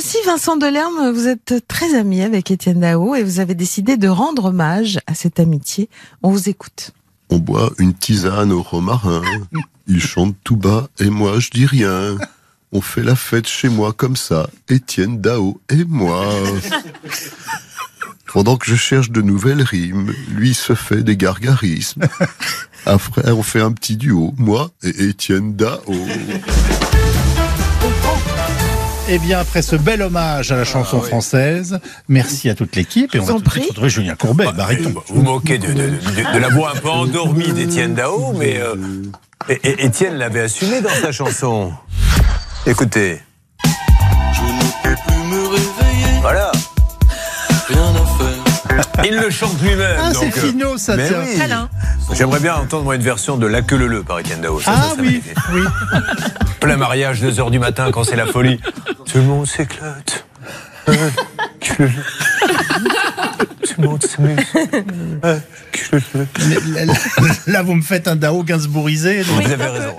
Aussi, Vincent Delerme, vous êtes très ami avec Étienne Dao et vous avez décidé de rendre hommage à cette amitié. On vous écoute. On boit une tisane au romarin. Il chante tout bas et moi je dis rien. On fait la fête chez moi comme ça, Étienne Dao et moi. Pendant que je cherche de nouvelles rimes, lui se fait des gargarismes. Après, on fait un petit duo, moi et Étienne Dao. Eh bien, après ce bel hommage à la chanson française, merci à toute l'équipe. Et on va tout de suite prie. retrouver Julien Courbet, baryton. Vous vous moquez de, de- de- de la voix un peu endormie d'Étienne Dao, mais euh, et- et- Étienne l'avait assumé dans sa chanson. Écoutez. Je ne peux plus me réveiller, Voilà. rien à faire. Il le chante lui-même. Ah, c'est euh, finot, ça, mais tiens. oui. Câlin. J'aimerais bien entendre moi, une version de La queue le le par Étienne Dao. Ça, Ah ça, ça oui, oui. Plein mariage, 2h du matin, quand c'est la folie. Tout le monde s'éclate. Euh, que le- Tout le monde s'amuse. Euh, Là, là, vous me faites un Dao Gainsbourisé. donc- Vous avez raison.